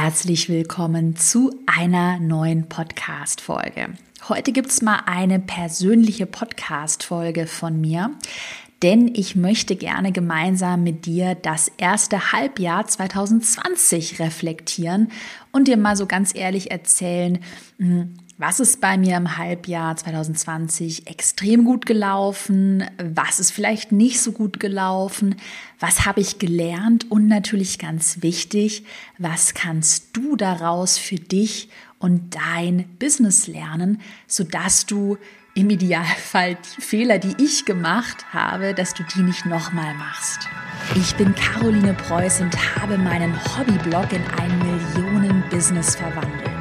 herzlich willkommen zu einer neuen Podcast-Folge. Heute gibt es mal eine persönliche Podcast-Folge von mir, denn ich möchte gerne gemeinsam mit dir das erste Halbjahr 2020 reflektieren und dir mal so ganz ehrlich erzählen, hm, was ist bei mir im Halbjahr 2020 extrem gut gelaufen? Was ist vielleicht nicht so gut gelaufen? Was habe ich gelernt? Und natürlich ganz wichtig, was kannst du daraus für dich und dein Business lernen, sodass du im Idealfall die Fehler, die ich gemacht habe, dass du die nicht nochmal machst. Ich bin Caroline Preuß und habe meinen Hobbyblog in ein Millionen-Business verwandelt.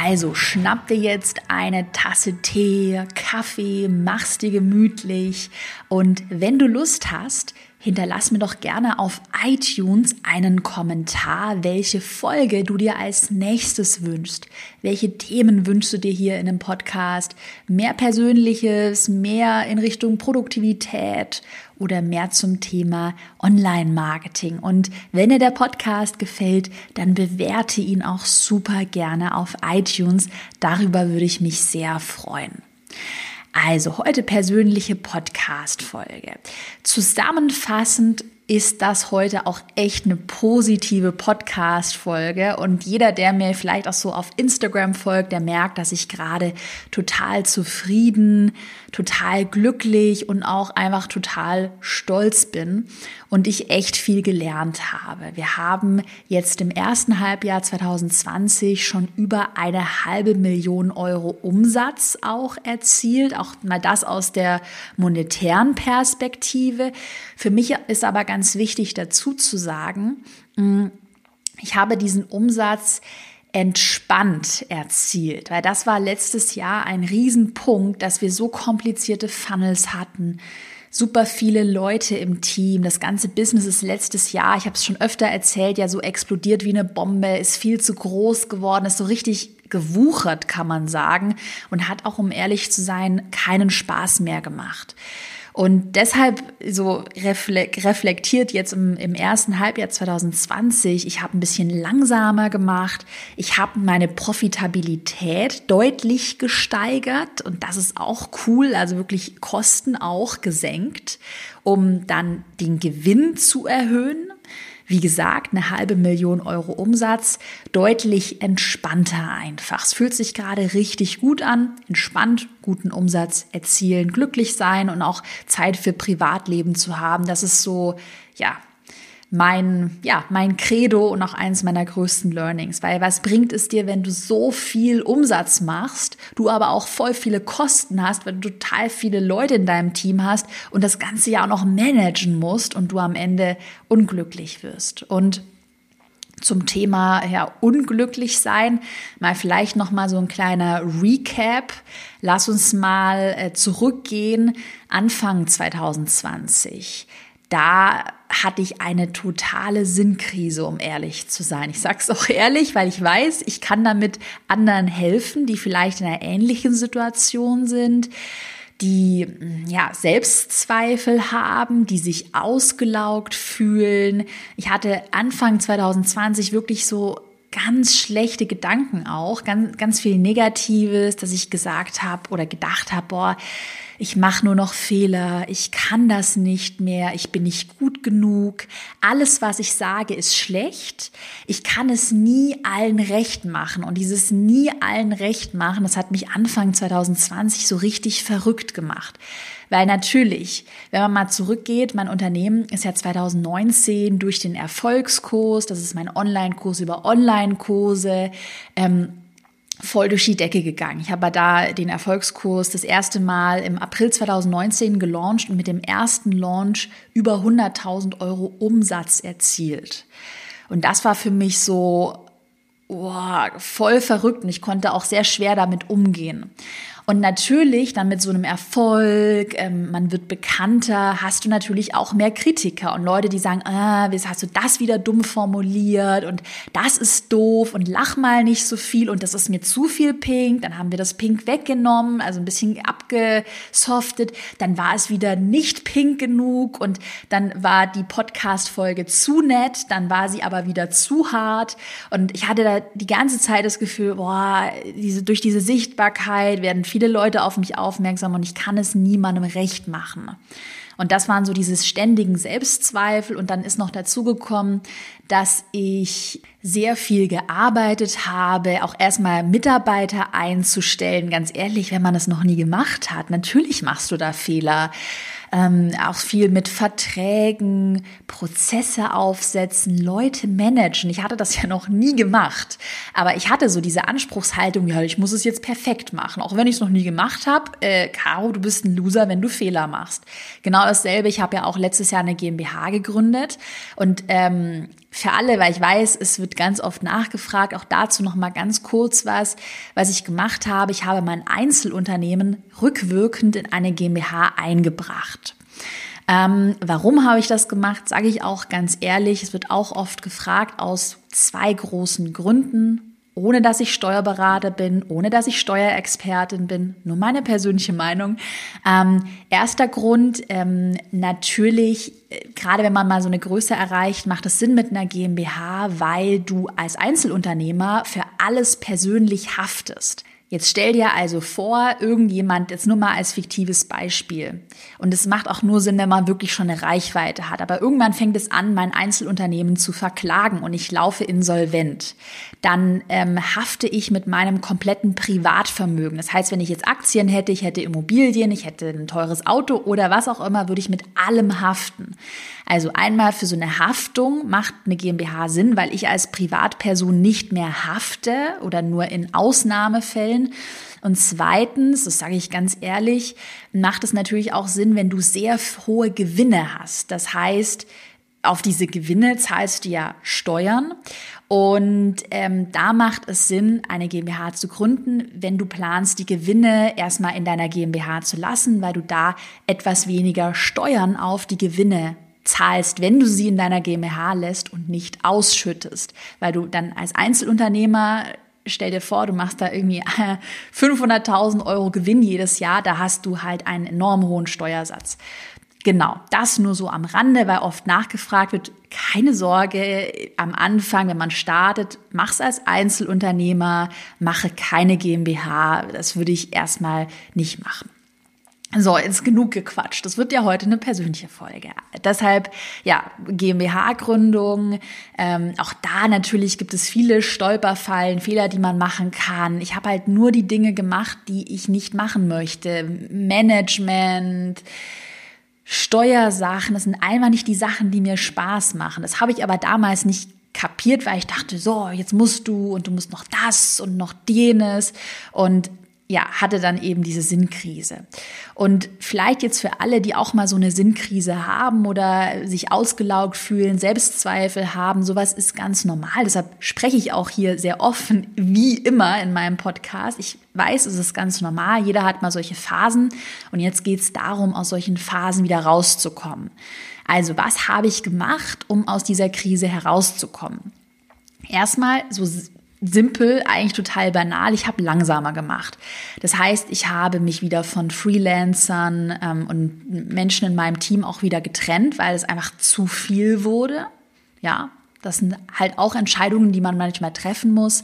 Also schnapp dir jetzt eine Tasse Tee, Kaffee, mach's dir gemütlich. Und wenn du Lust hast, hinterlass mir doch gerne auf iTunes einen Kommentar, welche Folge du dir als nächstes wünschst. Welche Themen wünschst du dir hier in einem Podcast? Mehr Persönliches, mehr in Richtung Produktivität oder mehr zum Thema Online-Marketing. Und wenn dir der Podcast gefällt, dann bewerte ihn auch super gerne auf iTunes. Darüber würde ich mich sehr freuen. Also heute persönliche Podcast-Folge. Zusammenfassend ist das heute auch echt eine positive Podcast-Folge. Und jeder, der mir vielleicht auch so auf Instagram folgt, der merkt, dass ich gerade total zufrieden, total glücklich und auch einfach total stolz bin und ich echt viel gelernt habe. Wir haben jetzt im ersten Halbjahr 2020 schon über eine halbe Million Euro Umsatz auch erzielt. Auch mal das aus der monetären Perspektive. Für mich ist aber ganz wichtig dazu zu sagen, mm, ich habe diesen Umsatz entspannt erzielt, weil das war letztes Jahr ein Riesenpunkt, dass wir so komplizierte Funnels hatten, super viele Leute im Team. Das ganze Business ist letztes Jahr, ich habe es schon öfter erzählt, ja so explodiert wie eine Bombe, ist viel zu groß geworden, ist so richtig gewuchert, kann man sagen, und hat auch, um ehrlich zu sein, keinen Spaß mehr gemacht. Und deshalb so reflektiert jetzt im, im ersten Halbjahr 2020, ich habe ein bisschen langsamer gemacht, ich habe meine Profitabilität deutlich gesteigert und das ist auch cool, also wirklich Kosten auch gesenkt, um dann den Gewinn zu erhöhen. Wie gesagt, eine halbe Million Euro Umsatz, deutlich entspannter einfach. Es fühlt sich gerade richtig gut an, entspannt, guten Umsatz erzielen, glücklich sein und auch Zeit für Privatleben zu haben. Das ist so, ja, mein, ja, mein Credo und auch eines meiner größten Learnings. Weil was bringt es dir, wenn du so viel Umsatz machst, du aber auch voll viele Kosten hast, weil du total viele Leute in deinem Team hast und das ganze ja auch noch managen musst und du am Ende unglücklich wirst. Und zum Thema ja unglücklich sein mal vielleicht noch mal so ein kleiner Recap lass uns mal äh, zurückgehen Anfang 2020 da hatte ich eine totale Sinnkrise, um ehrlich zu sein. Ich sage es auch ehrlich, weil ich weiß, ich kann damit anderen helfen, die vielleicht in einer ähnlichen Situation sind, die ja Selbstzweifel haben, die sich ausgelaugt fühlen. Ich hatte Anfang 2020 wirklich so ganz schlechte Gedanken auch, ganz ganz viel Negatives, dass ich gesagt habe oder gedacht habe, boah, ich mache nur noch Fehler, ich kann das nicht mehr, ich bin nicht gut genug, alles, was ich sage, ist schlecht, ich kann es nie allen recht machen. Und dieses nie allen recht machen, das hat mich Anfang 2020 so richtig verrückt gemacht. Weil natürlich, wenn man mal zurückgeht, mein Unternehmen ist ja 2019 durch den Erfolgskurs, das ist mein Online-Kurs über Online-Kurse, ähm, voll durch die Decke gegangen. Ich habe da den Erfolgskurs das erste Mal im April 2019 gelauncht und mit dem ersten Launch über 100.000 Euro Umsatz erzielt. Und das war für mich so oh, voll verrückt und ich konnte auch sehr schwer damit umgehen. Und natürlich dann mit so einem Erfolg, ähm, man wird bekannter, hast du natürlich auch mehr Kritiker und Leute, die sagen, ah, wie hast du das wieder dumm formuliert und das ist doof und lach mal nicht so viel und das ist mir zu viel Pink. Dann haben wir das Pink weggenommen, also ein bisschen abgesoftet. Dann war es wieder nicht pink genug und dann war die Podcast-Folge zu nett, dann war sie aber wieder zu hart und ich hatte da die ganze Zeit das Gefühl, boah, diese, durch diese Sichtbarkeit werden viele Leute auf mich aufmerksam und ich kann es niemandem recht machen. Und das waren so dieses ständigen Selbstzweifel. Und dann ist noch dazu gekommen, dass ich sehr viel gearbeitet habe, auch erstmal Mitarbeiter einzustellen. Ganz ehrlich, wenn man das noch nie gemacht hat, natürlich machst du da Fehler ähm, auch viel mit Verträgen, Prozesse aufsetzen, Leute managen. Ich hatte das ja noch nie gemacht, aber ich hatte so diese Anspruchshaltung, ja, ich muss es jetzt perfekt machen, auch wenn ich es noch nie gemacht habe. Äh, Caro, du bist ein Loser, wenn du Fehler machst. Genau dasselbe. Ich habe ja auch letztes Jahr eine GmbH gegründet und ähm, für alle, weil ich weiß, es wird ganz oft nachgefragt, auch dazu noch mal ganz kurz was, was ich gemacht habe. Ich habe mein Einzelunternehmen rückwirkend in eine GmbH eingebracht. Ähm, warum habe ich das gemacht? Sage ich auch ganz ehrlich. Es wird auch oft gefragt aus zwei großen Gründen ohne dass ich Steuerberater bin, ohne dass ich Steuerexpertin bin, nur meine persönliche Meinung. Ähm, erster Grund, ähm, natürlich, äh, gerade wenn man mal so eine Größe erreicht, macht es Sinn mit einer GmbH, weil du als Einzelunternehmer für alles persönlich haftest. Jetzt stell dir also vor, irgendjemand, jetzt nur mal als fiktives Beispiel. Und es macht auch nur Sinn, wenn man wirklich schon eine Reichweite hat. Aber irgendwann fängt es an, mein Einzelunternehmen zu verklagen und ich laufe insolvent. Dann ähm, hafte ich mit meinem kompletten Privatvermögen. Das heißt, wenn ich jetzt Aktien hätte, ich hätte Immobilien, ich hätte ein teures Auto oder was auch immer, würde ich mit allem haften. Also einmal für so eine Haftung macht eine GmbH Sinn, weil ich als Privatperson nicht mehr hafte oder nur in Ausnahmefällen. Und zweitens, das sage ich ganz ehrlich, macht es natürlich auch Sinn, wenn du sehr hohe Gewinne hast. Das heißt, auf diese Gewinne zahlst du ja Steuern. Und ähm, da macht es Sinn, eine GmbH zu gründen, wenn du planst, die Gewinne erstmal in deiner GmbH zu lassen, weil du da etwas weniger Steuern auf die Gewinne zahlst, wenn du sie in deiner GmbH lässt und nicht ausschüttest, weil du dann als Einzelunternehmer Stell dir vor, du machst da irgendwie 500.000 Euro Gewinn jedes Jahr, da hast du halt einen enorm hohen Steuersatz. Genau, das nur so am Rande, weil oft nachgefragt wird, keine Sorge, am Anfang, wenn man startet, mach's als Einzelunternehmer, mache keine GmbH, das würde ich erstmal nicht machen. So, jetzt genug gequatscht. Das wird ja heute eine persönliche Folge. Deshalb, ja, GmbH-Gründung. Ähm, auch da natürlich gibt es viele Stolperfallen, Fehler, die man machen kann. Ich habe halt nur die Dinge gemacht, die ich nicht machen möchte. Management, Steuersachen, das sind einmal nicht die Sachen, die mir Spaß machen. Das habe ich aber damals nicht kapiert, weil ich dachte, so, jetzt musst du und du musst noch das und noch jenes. Und ja, hatte dann eben diese Sinnkrise. Und vielleicht jetzt für alle, die auch mal so eine Sinnkrise haben oder sich ausgelaugt fühlen, Selbstzweifel haben, sowas ist ganz normal. Deshalb spreche ich auch hier sehr offen, wie immer in meinem Podcast. Ich weiß, es ist ganz normal. Jeder hat mal solche Phasen. Und jetzt geht es darum, aus solchen Phasen wieder rauszukommen. Also, was habe ich gemacht, um aus dieser Krise herauszukommen? Erstmal so simpel, eigentlich total banal. Ich habe langsamer gemacht. Das heißt, ich habe mich wieder von Freelancern ähm, und Menschen in meinem Team auch wieder getrennt, weil es einfach zu viel wurde. Ja, das sind halt auch Entscheidungen, die man manchmal treffen muss.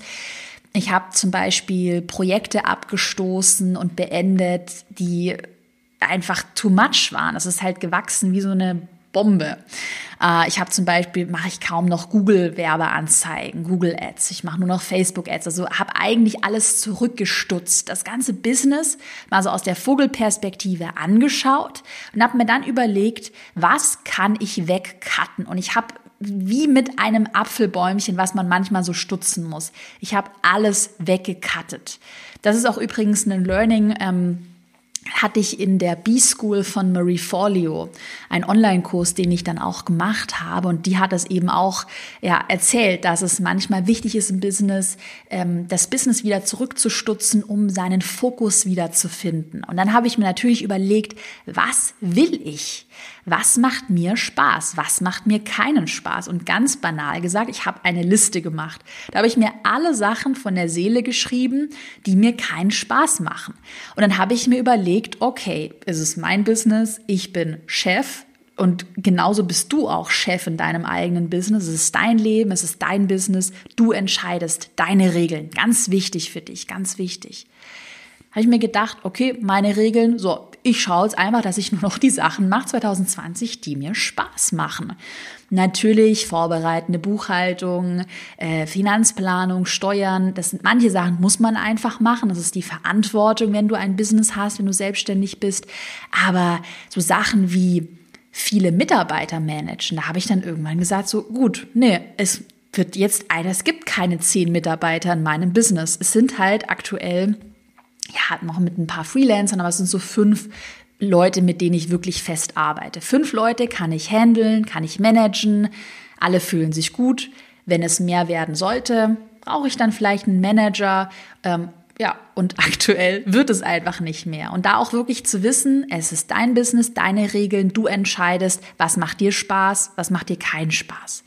Ich habe zum Beispiel Projekte abgestoßen und beendet, die einfach too much waren. Das ist halt gewachsen wie so eine Bombe. Äh, ich habe zum Beispiel, mache ich kaum noch Google-Werbeanzeigen, Google Ads. Ich mache nur noch Facebook Ads. Also habe eigentlich alles zurückgestutzt. Das ganze Business mal so aus der Vogelperspektive angeschaut und habe mir dann überlegt, was kann ich wegcutten? Und ich habe wie mit einem Apfelbäumchen, was man manchmal so stutzen muss. Ich habe alles weggekattet. Das ist auch übrigens ein Learning. Ähm, hatte ich in der B-School von Marie Forleo einen Online-Kurs, den ich dann auch gemacht habe. Und die hat es eben auch ja, erzählt, dass es manchmal wichtig ist im Business, ähm, das Business wieder zurückzustutzen, um seinen Fokus wieder zu finden. Und dann habe ich mir natürlich überlegt, was will ich? Was macht mir Spaß? Was macht mir keinen Spaß? Und ganz banal gesagt, ich habe eine Liste gemacht. Da habe ich mir alle Sachen von der Seele geschrieben, die mir keinen Spaß machen. Und dann habe ich mir überlegt, okay, es ist mein Business, ich bin Chef, und genauso bist du auch Chef in deinem eigenen Business. Es ist dein Leben, es ist dein Business. Du entscheidest deine Regeln. Ganz wichtig für dich, ganz wichtig habe ich mir gedacht, okay, meine Regeln, so, ich schaue jetzt einfach, dass ich nur noch die Sachen mache 2020, die mir Spaß machen. Natürlich vorbereitende Buchhaltung, äh, Finanzplanung, Steuern, das sind manche Sachen muss man einfach machen. Das ist die Verantwortung, wenn du ein Business hast, wenn du selbstständig bist. Aber so Sachen wie viele Mitarbeiter managen, da habe ich dann irgendwann gesagt, so gut, nee, es wird jetzt es gibt keine zehn Mitarbeiter in meinem Business. Es sind halt aktuell ja, noch mit ein paar Freelancern, aber es sind so fünf Leute, mit denen ich wirklich fest arbeite. Fünf Leute kann ich handeln, kann ich managen, alle fühlen sich gut. Wenn es mehr werden sollte, brauche ich dann vielleicht einen Manager. Ähm, ja, und aktuell wird es einfach nicht mehr. Und da auch wirklich zu wissen, es ist dein Business, deine Regeln, du entscheidest, was macht dir Spaß, was macht dir keinen Spaß.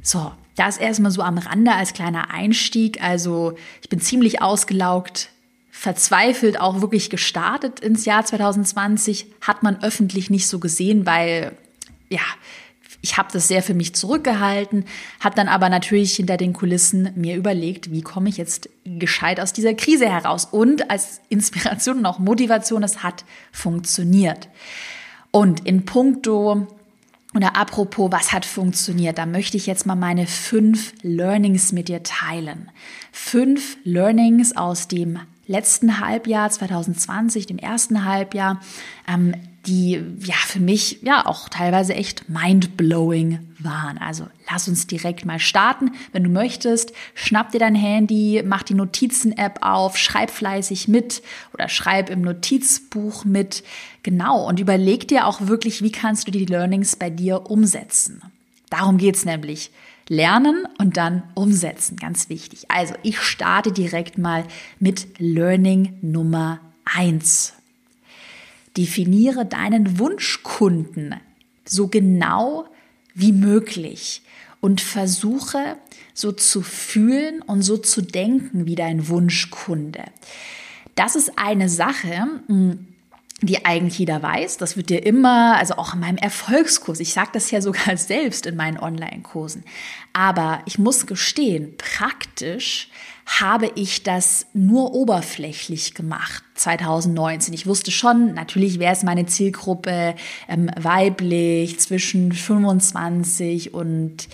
So, das erstmal so am Rande als kleiner Einstieg. Also ich bin ziemlich ausgelaugt, verzweifelt auch wirklich gestartet ins Jahr 2020, hat man öffentlich nicht so gesehen, weil ja, ich habe das sehr für mich zurückgehalten, habe dann aber natürlich hinter den Kulissen mir überlegt, wie komme ich jetzt gescheit aus dieser Krise heraus und als Inspiration und auch Motivation, es hat funktioniert. Und in puncto oder apropos, was hat funktioniert? Da möchte ich jetzt mal meine fünf Learnings mit dir teilen. Fünf Learnings aus dem letzten Halbjahr 2020, dem ersten Halbjahr, ähm, die ja für mich ja auch teilweise echt mindblowing waren. Also lass uns direkt mal starten. Wenn du möchtest, schnapp dir dein Handy, mach die Notizen-App auf, schreib fleißig mit oder schreib im Notizbuch mit. Genau. Und überleg dir auch wirklich, wie kannst du die Learnings bei dir umsetzen. Darum geht's nämlich. Lernen und dann umsetzen, ganz wichtig. Also ich starte direkt mal mit Learning Nummer eins. Definiere deinen Wunschkunden so genau wie möglich und versuche so zu fühlen und so zu denken wie dein Wunschkunde. Das ist eine Sache, hm, die eigentlich jeder weiß. Das wird dir immer, also auch in meinem Erfolgskurs, ich sage das ja sogar selbst in meinen Online-Kursen. Aber ich muss gestehen, praktisch habe ich das nur oberflächlich gemacht 2019. Ich wusste schon, natürlich wäre es meine Zielgruppe ähm, weiblich zwischen 25 und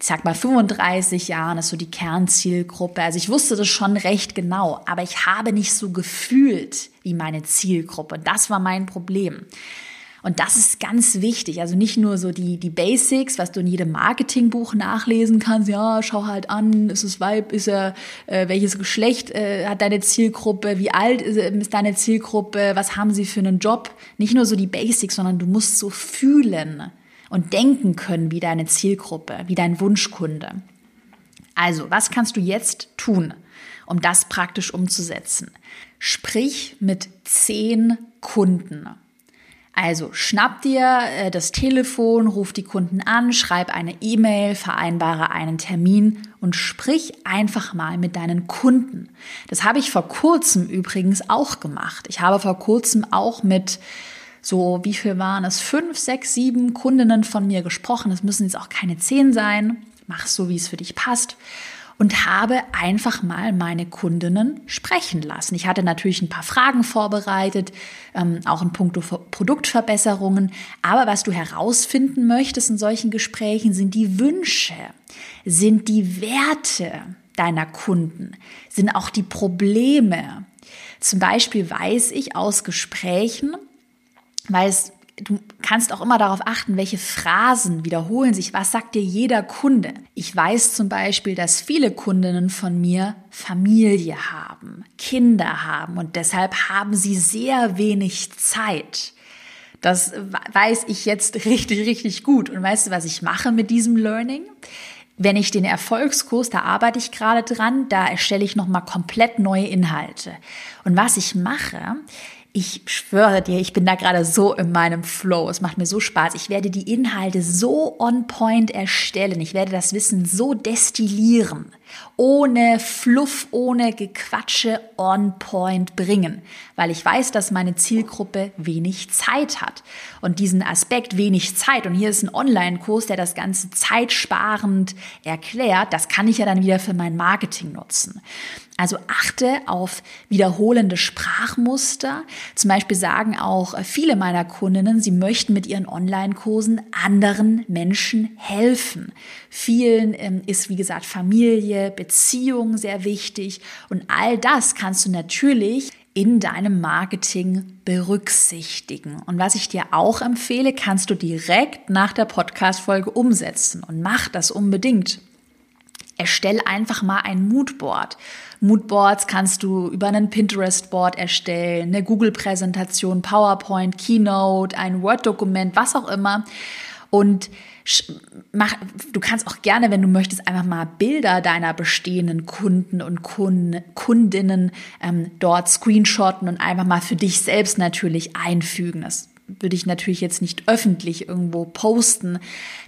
ich sag mal 35 Jahren ist so die Kernzielgruppe. Also ich wusste das schon recht genau, aber ich habe nicht so gefühlt wie meine Zielgruppe. Das war mein Problem. Und das ist ganz wichtig. Also nicht nur so die, die Basics, was du in jedem Marketingbuch nachlesen kannst. Ja, schau halt an, ist es Weib, ist er, äh, welches Geschlecht äh, hat deine Zielgruppe, wie alt ist, ist deine Zielgruppe, was haben sie für einen Job. Nicht nur so die Basics, sondern du musst so fühlen und denken können wie deine Zielgruppe, wie dein Wunschkunde. Also, was kannst du jetzt tun, um das praktisch umzusetzen? Sprich mit zehn Kunden. Also schnapp dir äh, das Telefon, ruf die Kunden an, schreib eine E-Mail, vereinbare einen Termin und sprich einfach mal mit deinen Kunden. Das habe ich vor kurzem übrigens auch gemacht. Ich habe vor kurzem auch mit so, wie viel waren es? Fünf, sechs, sieben Kundinnen von mir gesprochen. Es müssen jetzt auch keine zehn sein. Mach so, wie es für dich passt. Und habe einfach mal meine Kundinnen sprechen lassen. Ich hatte natürlich ein paar Fragen vorbereitet, ähm, auch in puncto Produktverbesserungen. Aber was du herausfinden möchtest in solchen Gesprächen sind die Wünsche, sind die Werte deiner Kunden, sind auch die Probleme. Zum Beispiel weiß ich aus Gesprächen, weil es, du kannst auch immer darauf achten, welche Phrasen wiederholen sich. Was sagt dir jeder Kunde? Ich weiß zum Beispiel, dass viele Kundinnen von mir Familie haben, Kinder haben und deshalb haben sie sehr wenig Zeit. Das weiß ich jetzt richtig, richtig gut. Und weißt du, was ich mache mit diesem Learning? Wenn ich den Erfolgskurs, da arbeite ich gerade dran, da erstelle ich nochmal komplett neue Inhalte. Und was ich mache, ich schwöre dir, ich bin da gerade so in meinem Flow. Es macht mir so Spaß. Ich werde die Inhalte so on point erstellen. Ich werde das Wissen so destillieren. Ohne Fluff, ohne Gequatsche on point bringen. Weil ich weiß, dass meine Zielgruppe wenig Zeit hat. Und diesen Aspekt wenig Zeit, und hier ist ein Online-Kurs, der das Ganze zeitsparend erklärt, das kann ich ja dann wieder für mein Marketing nutzen. Also achte auf wiederholende Sprachmuster. Zum Beispiel sagen auch viele meiner Kundinnen, sie möchten mit ihren Online-Kursen anderen Menschen helfen. Vielen ähm, ist, wie gesagt, Familie, Beziehung sehr wichtig. Und all das kannst du natürlich in deinem Marketing berücksichtigen. Und was ich dir auch empfehle, kannst du direkt nach der Podcast-Folge umsetzen und mach das unbedingt. Erstell einfach mal ein Moodboard Moodboards kannst du über einen Pinterest-Board erstellen, eine Google-Präsentation, PowerPoint, Keynote, ein Word-Dokument, was auch immer. Und mach, du kannst auch gerne, wenn du möchtest, einfach mal Bilder deiner bestehenden Kunden und Kunden, Kundinnen ähm, dort screenshotten und einfach mal für dich selbst natürlich einfügen. Das würde ich natürlich jetzt nicht öffentlich irgendwo posten.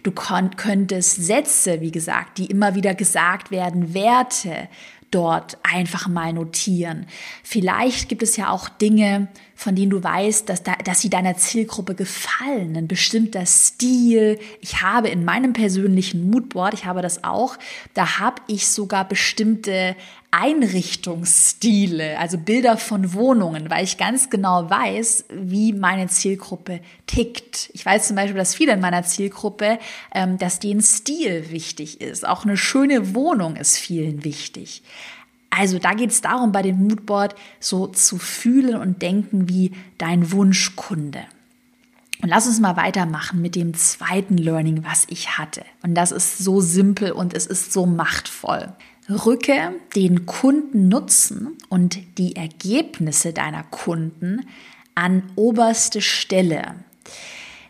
Du könntest Sätze, wie gesagt, die immer wieder gesagt werden, Werte, dort einfach mal notieren. Vielleicht gibt es ja auch Dinge, von denen du weißt, dass, da, dass sie deiner Zielgruppe gefallen, ein bestimmter Stil. Ich habe in meinem persönlichen Moodboard, ich habe das auch, da habe ich sogar bestimmte Einrichtungsstile, also Bilder von Wohnungen, weil ich ganz genau weiß, wie meine Zielgruppe tickt. Ich weiß zum Beispiel, dass viele in meiner Zielgruppe, ähm, dass denen Stil wichtig ist. Auch eine schöne Wohnung ist vielen wichtig. Also da geht es darum, bei dem Moodboard so zu fühlen und denken wie dein Wunschkunde. Und lass uns mal weitermachen mit dem zweiten Learning, was ich hatte. Und das ist so simpel und es ist so machtvoll. Rücke den Kundennutzen und die Ergebnisse deiner Kunden an oberste Stelle.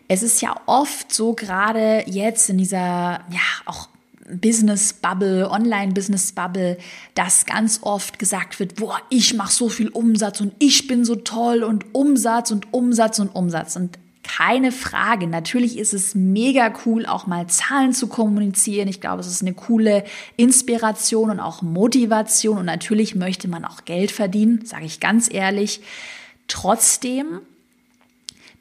Es ist ja oft so, gerade jetzt in dieser, ja, auch Business Bubble, Online Business Bubble, dass ganz oft gesagt wird, boah, ich mache so viel Umsatz und ich bin so toll und Umsatz und Umsatz und Umsatz und keine Frage. Natürlich ist es mega cool, auch mal Zahlen zu kommunizieren. Ich glaube, es ist eine coole Inspiration und auch Motivation. Und natürlich möchte man auch Geld verdienen, sage ich ganz ehrlich. Trotzdem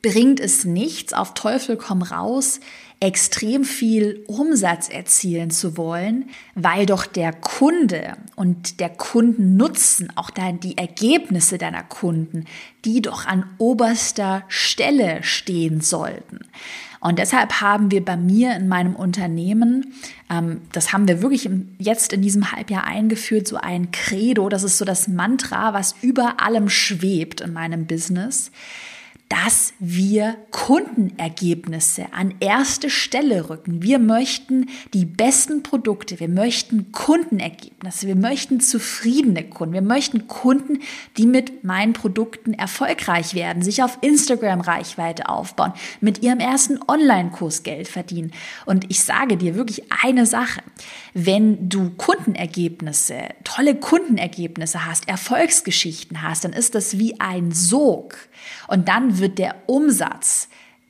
bringt es nichts, auf Teufel komm raus, extrem viel Umsatz erzielen zu wollen, weil doch der Kunde und der Kundennutzen, auch die Ergebnisse deiner Kunden, die doch an oberster Stelle stehen sollten. Und deshalb haben wir bei mir in meinem Unternehmen, ähm, das haben wir wirklich jetzt in diesem Halbjahr eingeführt, so ein Credo, das ist so das Mantra, was über allem schwebt in meinem Business dass wir Kundenergebnisse an erste Stelle rücken. Wir möchten die besten Produkte, wir möchten Kundenergebnisse, wir möchten zufriedene Kunden, wir möchten Kunden, die mit meinen Produkten erfolgreich werden, sich auf Instagram Reichweite aufbauen, mit ihrem ersten Online-Kurs Geld verdienen. Und ich sage dir wirklich eine Sache, wenn du Kundenergebnisse, tolle Kundenergebnisse hast, Erfolgsgeschichten hast, dann ist das wie ein Sog. Und dann wird der Umsatz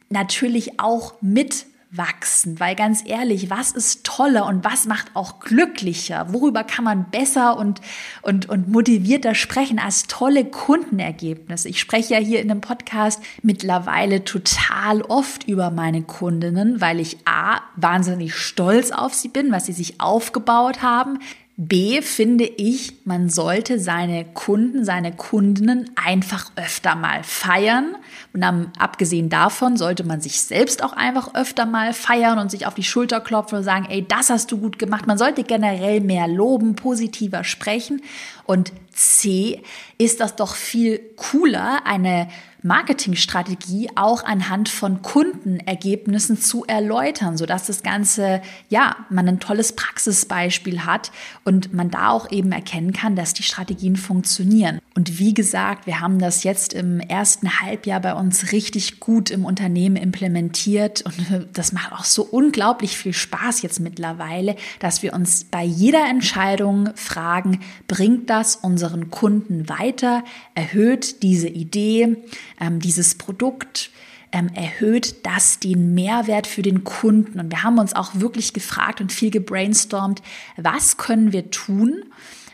natürlich auch mitwachsen, weil ganz ehrlich, was ist toller und was macht auch glücklicher? Worüber kann man besser und, und, und motivierter sprechen als tolle Kundenergebnisse? Ich spreche ja hier in dem Podcast mittlerweile total oft über meine Kundinnen, weil ich A, wahnsinnig stolz auf sie bin, was sie sich aufgebaut haben. B finde ich, man sollte seine Kunden, seine Kundinnen einfach öfter mal feiern. Und abgesehen davon sollte man sich selbst auch einfach öfter mal feiern und sich auf die Schulter klopfen und sagen, ey, das hast du gut gemacht. Man sollte generell mehr loben, positiver sprechen. Und C ist das doch viel cooler, eine Marketingstrategie auch anhand von Kundenergebnissen zu erläutern, sodass das Ganze, ja, man ein tolles Praxisbeispiel hat und man da auch eben erkennen kann, dass die Strategien funktionieren. Und wie gesagt, wir haben das jetzt im ersten Halbjahr bei uns richtig gut im Unternehmen implementiert. Und das macht auch so unglaublich viel Spaß jetzt mittlerweile, dass wir uns bei jeder Entscheidung fragen, bringt das unseren Kunden weiter, erhöht diese Idee, ähm, dieses Produkt, ähm, erhöht das den Mehrwert für den Kunden. Und wir haben uns auch wirklich gefragt und viel gebrainstormt, was können wir tun,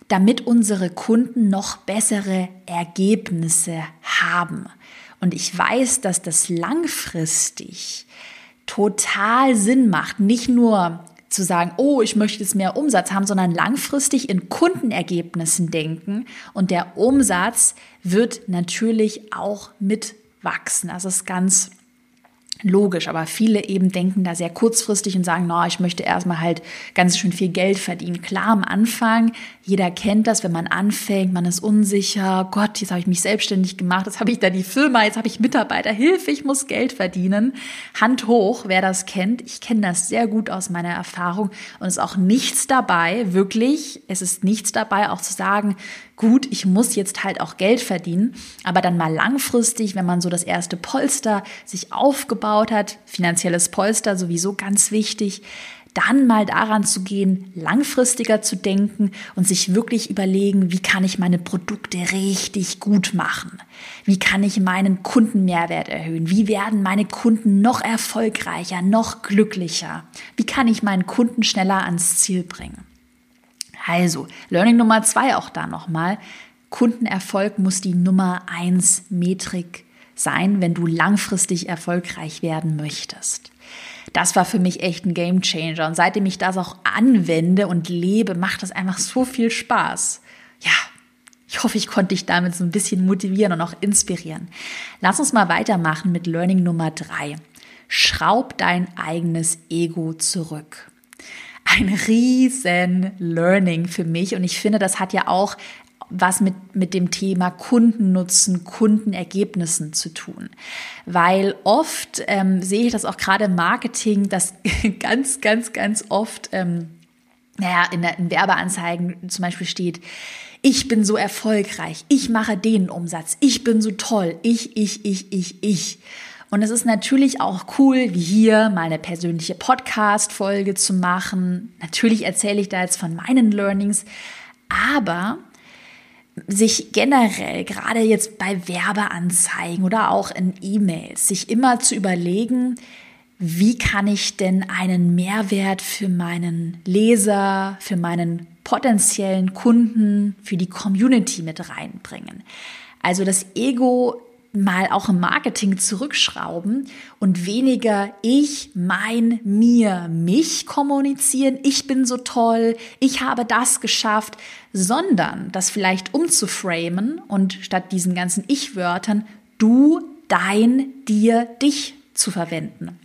damit unsere Kunden noch bessere Ergebnisse haben. Und ich weiß, dass das langfristig total Sinn macht, nicht nur zu sagen, oh, ich möchte jetzt mehr Umsatz haben, sondern langfristig in Kundenergebnissen denken. Und der Umsatz wird natürlich auch mitwachsen. Das ist ganz logisch, aber viele eben denken da sehr kurzfristig und sagen, na, no, ich möchte erstmal halt ganz schön viel Geld verdienen. Klar, am Anfang, jeder kennt das, wenn man anfängt, man ist unsicher, Gott, jetzt habe ich mich selbstständig gemacht, jetzt habe ich da die Firma, jetzt habe ich Mitarbeiter, Hilfe, ich muss Geld verdienen. Hand hoch, wer das kennt. Ich kenne das sehr gut aus meiner Erfahrung und es ist auch nichts dabei, wirklich, es ist nichts dabei, auch zu sagen, gut, ich muss jetzt halt auch Geld verdienen, aber dann mal langfristig, wenn man so das erste Polster sich aufgebaut hat, finanzielles Polster sowieso ganz wichtig, dann mal daran zu gehen, langfristiger zu denken und sich wirklich überlegen, wie kann ich meine Produkte richtig gut machen? Wie kann ich meinen Kundenmehrwert erhöhen? Wie werden meine Kunden noch erfolgreicher, noch glücklicher? Wie kann ich meinen Kunden schneller ans Ziel bringen? Also, Learning Nummer zwei auch da nochmal. Kundenerfolg muss die Nummer eins Metrik sein, wenn du langfristig erfolgreich werden möchtest. Das war für mich echt ein Game Changer. Und seitdem ich das auch anwende und lebe, macht das einfach so viel Spaß. Ja, ich hoffe, ich konnte dich damit so ein bisschen motivieren und auch inspirieren. Lass uns mal weitermachen mit Learning Nummer drei. Schraub dein eigenes Ego zurück ein riesen Learning für mich. Und ich finde, das hat ja auch was mit, mit dem Thema Kundennutzen, Kundenergebnissen zu tun. Weil oft ähm, sehe ich das auch gerade im Marketing, dass ganz, ganz, ganz oft, ähm, naja, in, in Werbeanzeigen zum Beispiel steht, ich bin so erfolgreich, ich mache den Umsatz, ich bin so toll, ich, ich, ich, ich, ich. Und es ist natürlich auch cool, wie hier mal eine persönliche Podcast-Folge zu machen. Natürlich erzähle ich da jetzt von meinen Learnings, aber sich generell, gerade jetzt bei Werbeanzeigen oder auch in E-Mails, sich immer zu überlegen, wie kann ich denn einen Mehrwert für meinen Leser, für meinen potenziellen Kunden, für die Community mit reinbringen. Also das Ego mal auch im Marketing zurückschrauben und weniger ich, mein, mir, mich kommunizieren, ich bin so toll, ich habe das geschafft, sondern das vielleicht umzuframen und statt diesen ganzen Ich-Wörtern du, dein, dir, dich zu verwenden.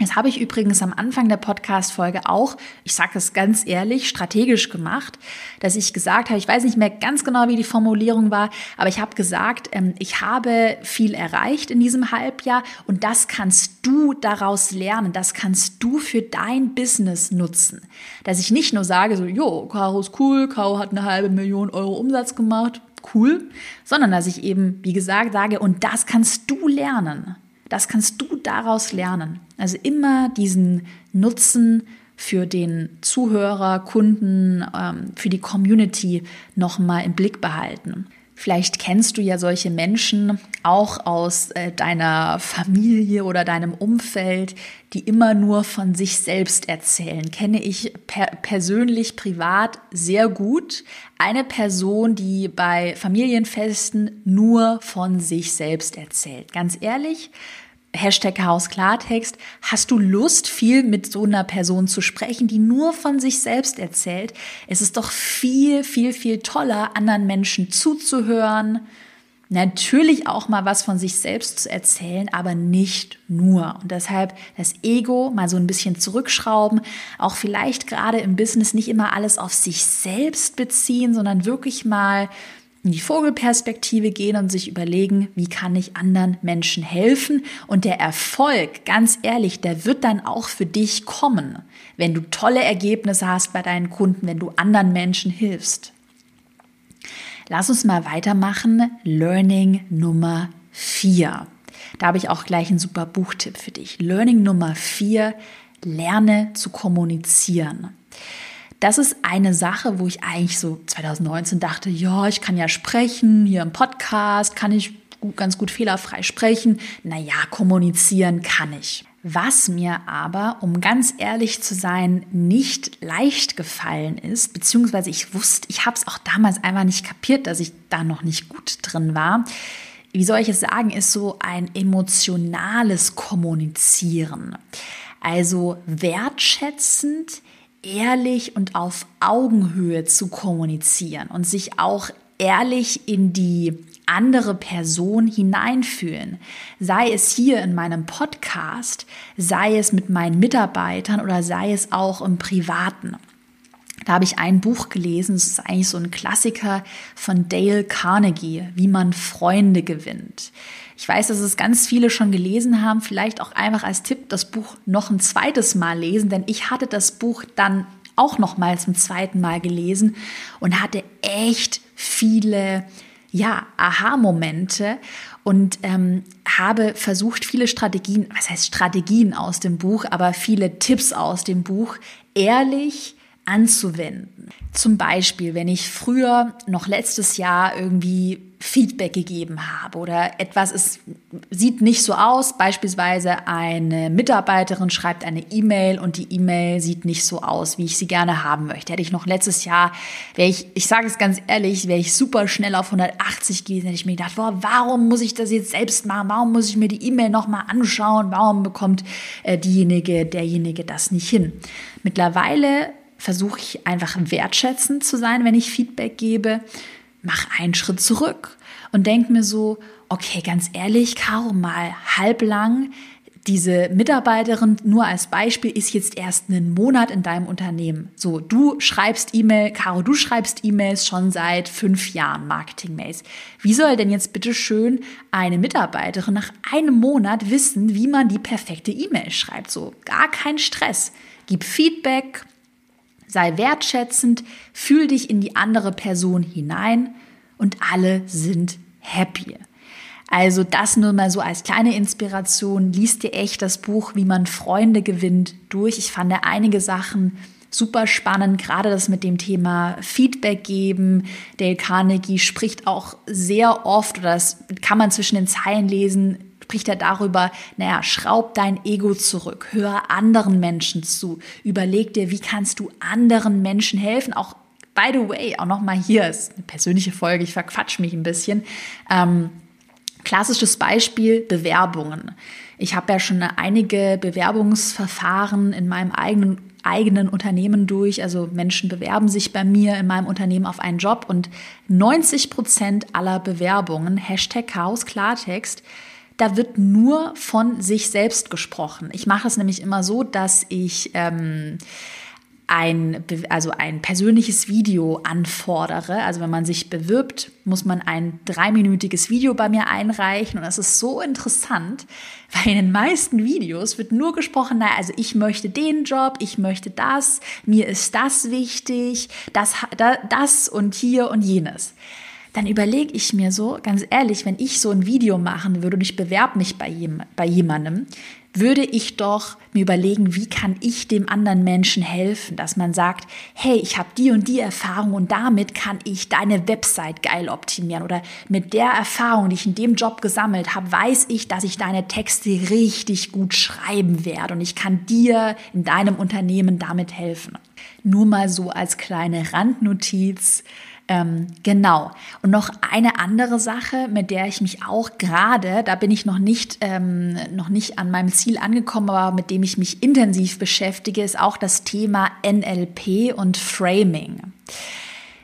Das habe ich übrigens am Anfang der Podcast-Folge auch, ich sage es ganz ehrlich, strategisch gemacht, dass ich gesagt habe, ich weiß nicht mehr ganz genau, wie die Formulierung war, aber ich habe gesagt, ähm, ich habe viel erreicht in diesem Halbjahr und das kannst du daraus lernen, das kannst du für dein Business nutzen. Dass ich nicht nur sage, so, jo, Caro ist cool, Caro hat eine halbe Million Euro Umsatz gemacht, cool, sondern dass ich eben, wie gesagt, sage, und das kannst du lernen. Das kannst du daraus lernen. Also immer diesen Nutzen für den Zuhörer, Kunden, ähm, für die Community nochmal im Blick behalten. Vielleicht kennst du ja solche Menschen auch aus äh, deiner Familie oder deinem Umfeld, die immer nur von sich selbst erzählen. Kenne ich per persönlich, privat sehr gut. Eine Person, die bei Familienfesten nur von sich selbst erzählt. Ganz ehrlich, Hashtag Chaos Klartext, hast du Lust, viel mit so einer Person zu sprechen, die nur von sich selbst erzählt? Es ist doch viel, viel, viel toller, anderen Menschen zuzuhören, Natürlich auch mal was von sich selbst zu erzählen, aber nicht nur. Und deshalb das Ego mal so ein bisschen zurückschrauben, auch vielleicht gerade im Business nicht immer alles auf sich selbst beziehen, sondern wirklich mal in die Vogelperspektive gehen und sich überlegen, wie kann ich anderen Menschen helfen? Und der Erfolg, ganz ehrlich, der wird dann auch für dich kommen, wenn du tolle Ergebnisse hast bei deinen Kunden, wenn du anderen Menschen hilfst. Lass uns mal weitermachen. Learning Nummer vier. Da habe ich auch gleich einen super Buchtipp für dich. Learning Nummer vier. Lerne zu kommunizieren. Das ist eine Sache, wo ich eigentlich so 2019 dachte, ja, ich kann ja sprechen, hier im Podcast kann ich ganz gut fehlerfrei sprechen. Naja, kommunizieren kann ich. Was mir aber, um ganz ehrlich zu sein, nicht leicht gefallen ist, beziehungsweise ich wusste, ich habe es auch damals einfach nicht kapiert, dass ich da noch nicht gut drin war. Wie soll ich es sagen, ist so ein emotionales Kommunizieren. Also wertschätzend, ehrlich und auf Augenhöhe zu kommunizieren und sich auch ehrlich in die andere Person hineinfühlen. Sei es hier in meinem Podcast, sei es mit meinen Mitarbeitern oder sei es auch im Privaten. Da habe ich ein Buch gelesen, es ist eigentlich so ein Klassiker von Dale Carnegie, wie man Freunde gewinnt. Ich weiß, dass es ganz viele schon gelesen haben, vielleicht auch einfach als Tipp das Buch noch ein zweites Mal lesen, denn ich hatte das Buch dann auch noch mal zum zweiten Mal gelesen und hatte echt viele ja, Aha-Momente und ähm, habe versucht, viele Strategien, was heißt Strategien aus dem Buch, aber viele Tipps aus dem Buch ehrlich anzuwenden. Zum Beispiel, wenn ich früher noch letztes Jahr irgendwie Feedback gegeben habe oder etwas ist, sieht nicht so aus. Beispielsweise eine Mitarbeiterin schreibt eine E-Mail und die E-Mail sieht nicht so aus, wie ich sie gerne haben möchte. Hätte ich noch letztes Jahr, wäre ich, ich sage es ganz ehrlich, wäre ich super schnell auf 180 gewesen, hätte ich mir gedacht, boah, warum muss ich das jetzt selbst machen? Warum muss ich mir die E-Mail nochmal anschauen? Warum bekommt äh, diejenige, derjenige das nicht hin? Mittlerweile versuche ich einfach wertschätzend zu sein, wenn ich Feedback gebe mach einen Schritt zurück und denk mir so, okay, ganz ehrlich, Caro, mal halblang, diese Mitarbeiterin nur als Beispiel ist jetzt erst einen Monat in deinem Unternehmen. So, du schreibst E-Mail, Caro, du schreibst E-Mails schon seit fünf Jahren, Marketing-Mails. Wie soll denn jetzt bitte schön eine Mitarbeiterin nach einem Monat wissen, wie man die perfekte E-Mail schreibt? So, gar kein Stress. Gib Feedback, sei wertschätzend, fühl dich in die andere Person hinein und alle sind happy. Also das nur mal so als kleine Inspiration. Lies dir echt das Buch Wie man Freunde gewinnt durch. Ich fand einige Sachen super spannend, gerade das mit dem Thema Feedback geben. Dale Carnegie spricht auch sehr oft, oder das kann man zwischen den Zeilen lesen, spricht er darüber, naja, schraub dein Ego zurück, hör anderen Menschen zu, überleg dir, wie kannst du anderen Menschen helfen, auch By the way, auch nochmal hier ist eine persönliche Folge, ich verquatsch mich ein bisschen. Ähm, klassisches Beispiel Bewerbungen. Ich habe ja schon einige Bewerbungsverfahren in meinem eigenen eigenen Unternehmen durch. Also Menschen bewerben sich bei mir in meinem Unternehmen auf einen Job und 90 Prozent aller Bewerbungen, Hashtag Chaos Klartext, da wird nur von sich selbst gesprochen. Ich mache es nämlich immer so, dass ich ähm, ein, also ein persönliches Video anfordere. Also wenn man sich bewirbt, muss man ein dreiminütiges Video bei mir einreichen. Und das ist so interessant, weil in den meisten Videos wird nur gesprochen, naja, also ich möchte den Job, ich möchte das, mir ist das wichtig, das, das und hier und jenes dann überlege ich mir so, ganz ehrlich, wenn ich so ein Video machen würde und ich bewerbe mich bei, jem, bei jemandem, würde ich doch mir überlegen, wie kann ich dem anderen Menschen helfen, dass man sagt, hey, ich habe die und die Erfahrung und damit kann ich deine Website geil optimieren oder mit der Erfahrung, die ich in dem Job gesammelt habe, weiß ich, dass ich deine Texte richtig gut schreiben werde und ich kann dir in deinem Unternehmen damit helfen. Nur mal so als kleine Randnotiz ähm, genau. Und noch eine andere Sache, mit der ich mich auch gerade, da bin ich noch nicht, ähm, noch nicht an meinem Ziel angekommen, aber mit dem ich mich intensiv beschäftige, ist auch das Thema NLP und Framing.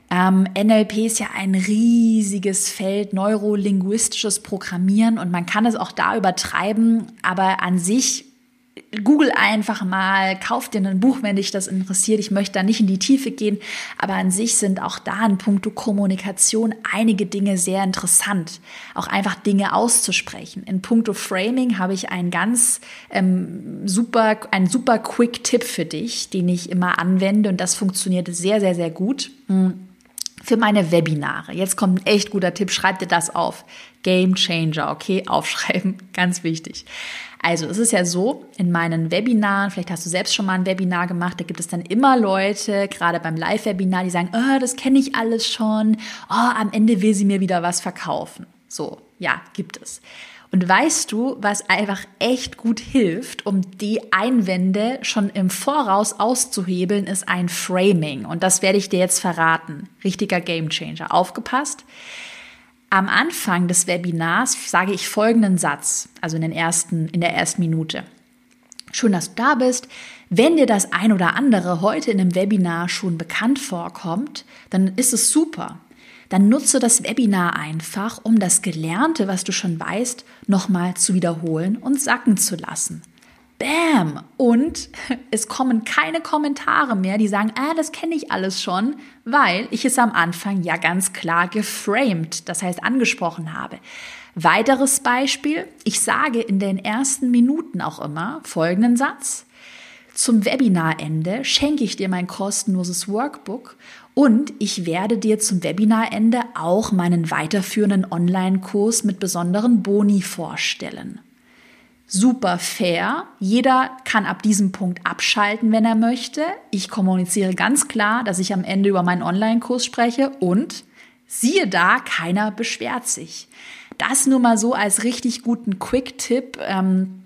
Ähm, NLP ist ja ein riesiges Feld, neurolinguistisches Programmieren und man kann es auch da übertreiben, aber an sich Google einfach mal, kauf dir ein Buch, wenn dich das interessiert. Ich möchte da nicht in die Tiefe gehen, aber an sich sind auch da in puncto Kommunikation einige Dinge sehr interessant. Auch einfach Dinge auszusprechen. In puncto Framing habe ich einen ganz ähm, super, einen super Quick-Tipp für dich, den ich immer anwende und das funktioniert sehr, sehr, sehr gut. Hm für meine Webinare. Jetzt kommt ein echt guter Tipp, schreib dir das auf. Game Changer, okay? Aufschreiben, ganz wichtig. Also es ist ja so, in meinen Webinaren, vielleicht hast du selbst schon mal ein Webinar gemacht, da gibt es dann immer Leute, gerade beim Live-Webinar, die sagen, oh, das kenne ich alles schon, oh, am Ende will sie mir wieder was verkaufen. So, ja, gibt es. Und weißt du, was einfach echt gut hilft, um die Einwände schon im Voraus auszuhebeln, ist ein Framing. Und das werde ich dir jetzt verraten. Richtiger Gamechanger. Aufgepasst. Am Anfang des Webinars sage ich folgenden Satz, also in, den ersten, in der ersten Minute. Schön, dass du da bist. Wenn dir das ein oder andere heute in einem Webinar schon bekannt vorkommt, dann ist es super dann nutze das Webinar einfach, um das Gelernte, was du schon weißt, nochmal zu wiederholen und sacken zu lassen. Bam! Und es kommen keine Kommentare mehr, die sagen, ah, das kenne ich alles schon, weil ich es am Anfang ja ganz klar geframed, das heißt angesprochen habe. Weiteres Beispiel, ich sage in den ersten Minuten auch immer folgenden Satz. Zum Webinarende schenke ich dir mein kostenloses Workbook und ich werde dir zum Webinarende auch meinen weiterführenden Online-Kurs mit besonderen Boni vorstellen. Super fair. Jeder kann ab diesem Punkt abschalten, wenn er möchte. Ich kommuniziere ganz klar, dass ich am Ende über meinen Online-Kurs spreche und siehe da, keiner beschwert sich. Das nur mal so als richtig guten Quick-Tipp. Ähm,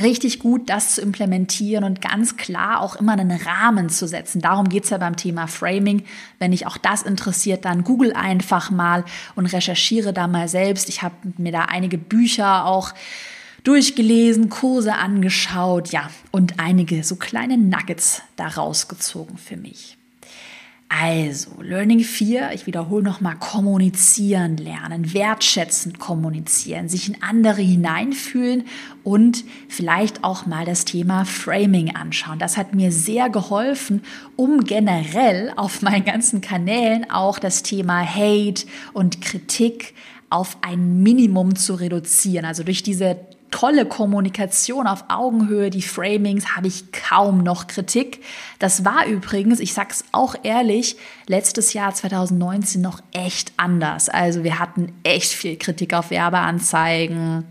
richtig gut, das zu implementieren und ganz klar auch immer einen Rahmen zu setzen. Darum geht's ja beim Thema Framing. Wenn dich auch das interessiert, dann google einfach mal und recherchiere da mal selbst. Ich habe mir da einige Bücher auch durchgelesen, Kurse angeschaut, ja, und einige so kleine Nuggets da rausgezogen für mich. Also, Learning 4, ich wiederhole nochmal, kommunizieren lernen, wertschätzend kommunizieren, sich in andere hineinfühlen und vielleicht auch mal das Thema Framing anschauen. Das hat mir sehr geholfen, um generell auf meinen ganzen Kanälen auch das Thema Hate und Kritik auf ein Minimum zu reduzieren. Also durch diese tolle Kommunikation auf Augenhöhe, die Framings, habe ich kaum noch Kritik. Das war übrigens, ich sag's auch ehrlich, letztes Jahr 2019 noch echt anders. Also wir hatten echt viel Kritik auf Werbeanzeigen.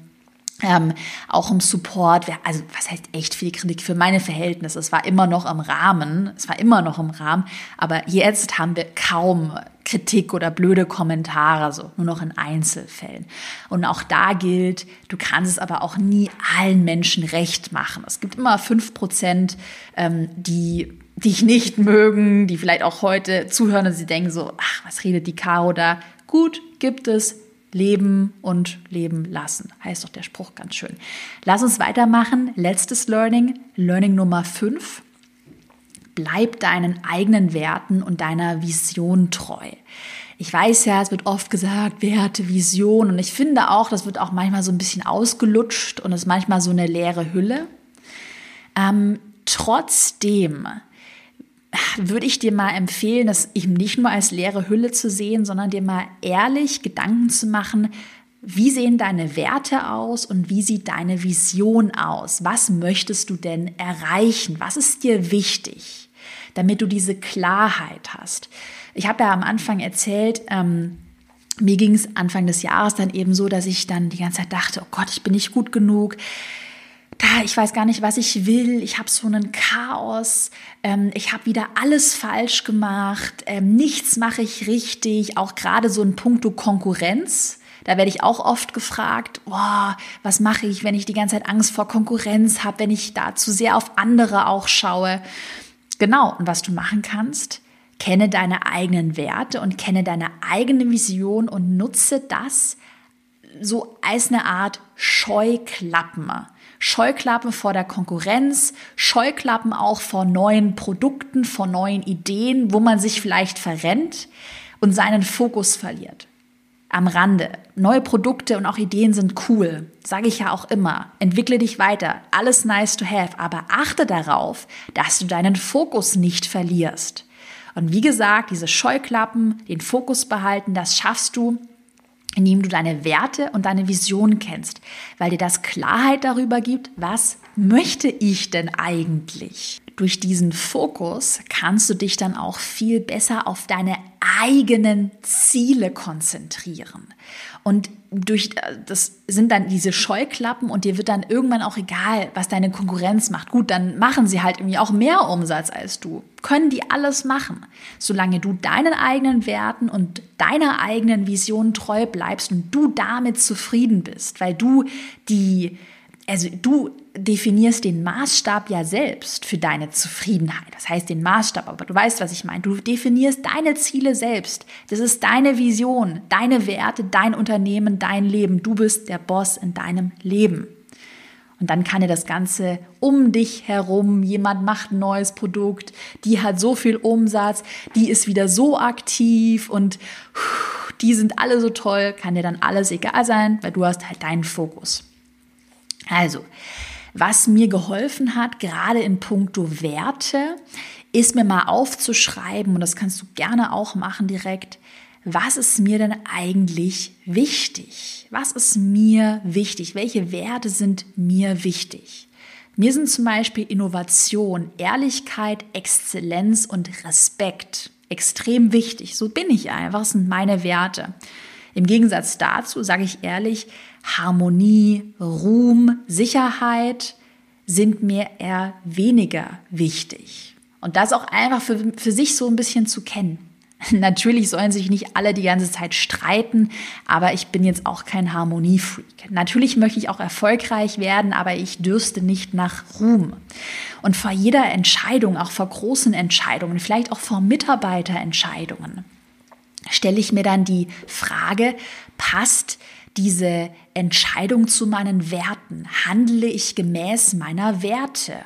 Ähm, auch im Support, also was heißt echt viel Kritik für meine Verhältnisse? Es war immer noch im Rahmen, es war immer noch im Rahmen, aber jetzt haben wir kaum Kritik oder blöde Kommentare, so nur noch in Einzelfällen. Und auch da gilt, du kannst es aber auch nie allen Menschen recht machen. Es gibt immer fünf Prozent, ähm, die dich nicht mögen, die vielleicht auch heute zuhören und sie denken so, ach, was redet die Caro da? Gut, gibt es. Leben und leben lassen. Heißt doch der Spruch ganz schön. Lass uns weitermachen. Letztes Learning, Learning Nummer fünf bleib deinen eigenen Werten und deiner Vision treu. Ich weiß ja, es wird oft gesagt, Werte, Vision und ich finde auch, das wird auch manchmal so ein bisschen ausgelutscht und ist manchmal so eine leere Hülle. Ähm, trotzdem würde ich dir mal empfehlen, das eben nicht nur als leere Hülle zu sehen, sondern dir mal ehrlich Gedanken zu machen, wie sehen deine Werte aus und wie sieht deine Vision aus? Was möchtest du denn erreichen? Was ist dir wichtig, damit du diese Klarheit hast? Ich habe ja am Anfang erzählt, ähm, mir ging es Anfang des Jahres dann eben so, dass ich dann die ganze Zeit dachte, oh Gott, ich bin nicht gut genug. Ich weiß gar nicht, was ich will. Ich habe so einen Chaos. Ähm, ich habe wieder alles falsch gemacht. Ähm, nichts mache ich richtig. Auch gerade so ein Punkto Konkurrenz da werde ich auch oft gefragt, boah, was mache ich, wenn ich die ganze Zeit Angst vor Konkurrenz habe, wenn ich da zu sehr auf andere auch schaue. Genau, und was du machen kannst, kenne deine eigenen Werte und kenne deine eigene Vision und nutze das so als eine Art Scheuklappen. Scheuklappen vor der Konkurrenz, Scheuklappen auch vor neuen Produkten, vor neuen Ideen, wo man sich vielleicht verrennt und seinen Fokus verliert. Am Rande. Neue Produkte und auch Ideen sind cool, sage ich ja auch immer. Entwickle dich weiter, alles nice to have, aber achte darauf, dass du deinen Fokus nicht verlierst. Und wie gesagt, diese Scheuklappen, den Fokus behalten, das schaffst du, indem du deine Werte und deine Vision kennst, weil dir das Klarheit darüber gibt, was möchte ich denn eigentlich? Durch diesen Fokus kannst du dich dann auch viel besser auf deine eigenen Ziele konzentrieren. Und durch das sind dann diese Scheuklappen und dir wird dann irgendwann auch egal, was deine Konkurrenz macht. Gut, dann machen sie halt irgendwie auch mehr Umsatz als du. Können die alles machen, solange du deinen eigenen Werten und deiner eigenen Vision treu bleibst und du damit zufrieden bist, weil du die also du definierst den Maßstab ja selbst für deine Zufriedenheit. Das heißt den Maßstab, aber du weißt, was ich meine. Du definierst deine Ziele selbst. Das ist deine Vision, deine Werte, dein Unternehmen, dein Leben. Du bist der Boss in deinem Leben. Und dann kann dir das Ganze um dich herum, jemand macht ein neues Produkt, die hat so viel Umsatz, die ist wieder so aktiv und die sind alle so toll, kann dir dann alles egal sein, weil du hast halt deinen Fokus. Also, was mir geholfen hat, gerade in puncto Werte, ist mir mal aufzuschreiben, und das kannst du gerne auch machen direkt, was ist mir denn eigentlich wichtig? Was ist mir wichtig? Welche Werte sind mir wichtig? Mir sind zum Beispiel Innovation, Ehrlichkeit, Exzellenz und Respekt extrem wichtig. So bin ich einfach, das sind meine Werte. Im Gegensatz dazu, sage ich ehrlich, Harmonie, Ruhm, Sicherheit sind mir eher weniger wichtig. Und das auch einfach für, für sich so ein bisschen zu kennen. Natürlich sollen sich nicht alle die ganze Zeit streiten, aber ich bin jetzt auch kein Harmoniefreak. Natürlich möchte ich auch erfolgreich werden, aber ich dürste nicht nach Ruhm. Und vor jeder Entscheidung, auch vor großen Entscheidungen, vielleicht auch vor Mitarbeiterentscheidungen, stelle ich mir dann die Frage, passt diese Entscheidung zu meinen Werten? Handle ich gemäß meiner Werte?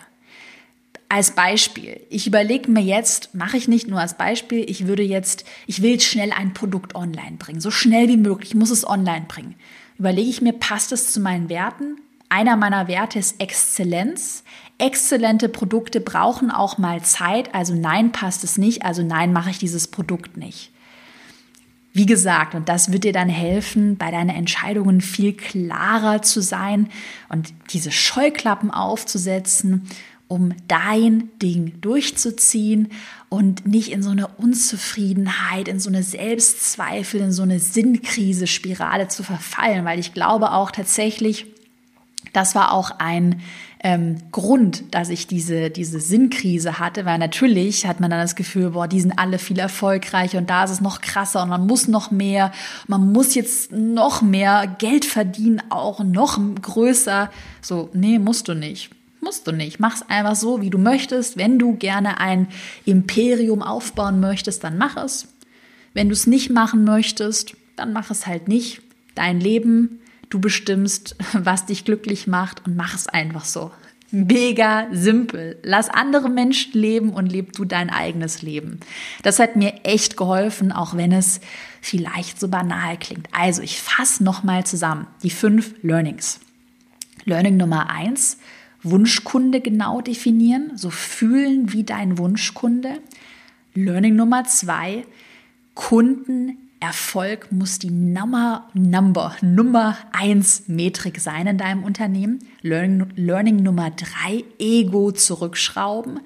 Als Beispiel, ich überlege mir jetzt, mache ich nicht nur als Beispiel, ich würde jetzt, ich will schnell ein Produkt online bringen, so schnell wie möglich, ich muss es online bringen. Überlege ich mir, passt es zu meinen Werten? Einer meiner Werte ist Exzellenz. Exzellente Produkte brauchen auch mal Zeit, also nein, passt es nicht, also nein, mache ich dieses Produkt nicht. Wie gesagt, und das wird dir dann helfen, bei deinen Entscheidungen viel klarer zu sein und diese Scheuklappen aufzusetzen, um dein Ding durchzuziehen und nicht in so eine Unzufriedenheit, in so eine Selbstzweifel, in so eine Sinnkrise-Spirale zu verfallen, weil ich glaube auch tatsächlich, das war auch ein ähm, Grund, dass ich diese, diese Sinnkrise hatte, weil natürlich hat man dann das Gefühl, boah, die sind alle viel erfolgreicher und da ist es noch krasser und man muss noch mehr, man muss jetzt noch mehr Geld verdienen, auch noch größer. So, nee, musst du nicht. Musst du nicht. Mach's einfach so, wie du möchtest. Wenn du gerne ein Imperium aufbauen möchtest, dann mach es. Wenn du es nicht machen möchtest, dann mach es halt nicht. Dein Leben, Du bestimmst, was dich glücklich macht und mach es einfach so. Mega simpel. Lass andere Menschen leben und leb du dein eigenes Leben. Das hat mir echt geholfen, auch wenn es vielleicht so banal klingt. Also ich fasse nochmal zusammen die fünf Learnings. Learning Nummer eins, Wunschkunde genau definieren, so fühlen wie dein Wunschkunde. Learning Nummer zwei, Kunden Erfolg muss die Nummer, Number, Nummer eins Metrik sein in deinem Unternehmen. Learning, Learning Nummer drei, Ego zurückschrauben.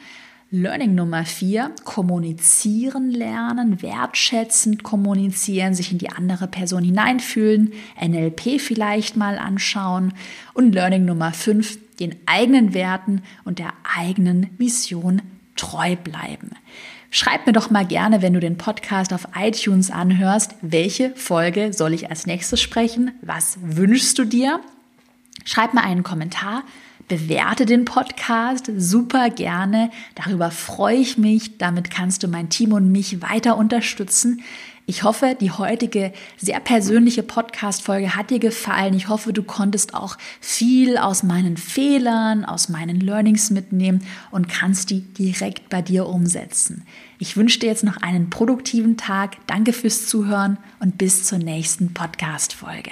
Learning Nummer vier, kommunizieren lernen, wertschätzend kommunizieren, sich in die andere Person hineinfühlen, NLP vielleicht mal anschauen. Und Learning Nummer fünf, den eigenen Werten und der eigenen Mission treu bleiben. Schreib mir doch mal gerne, wenn du den Podcast auf iTunes anhörst, welche Folge soll ich als nächstes sprechen? Was wünschst du dir? Schreib mir einen Kommentar, bewerte den Podcast super gerne. Darüber freue ich mich. Damit kannst du mein Team und mich weiter unterstützen. Ich hoffe, die heutige sehr persönliche Podcast-Folge hat dir gefallen. Ich hoffe, du konntest auch viel aus meinen Fehlern, aus meinen Learnings mitnehmen und kannst die direkt bei dir umsetzen. Ich wünsche dir jetzt noch einen produktiven Tag. Danke fürs Zuhören und bis zur nächsten Podcast-Folge.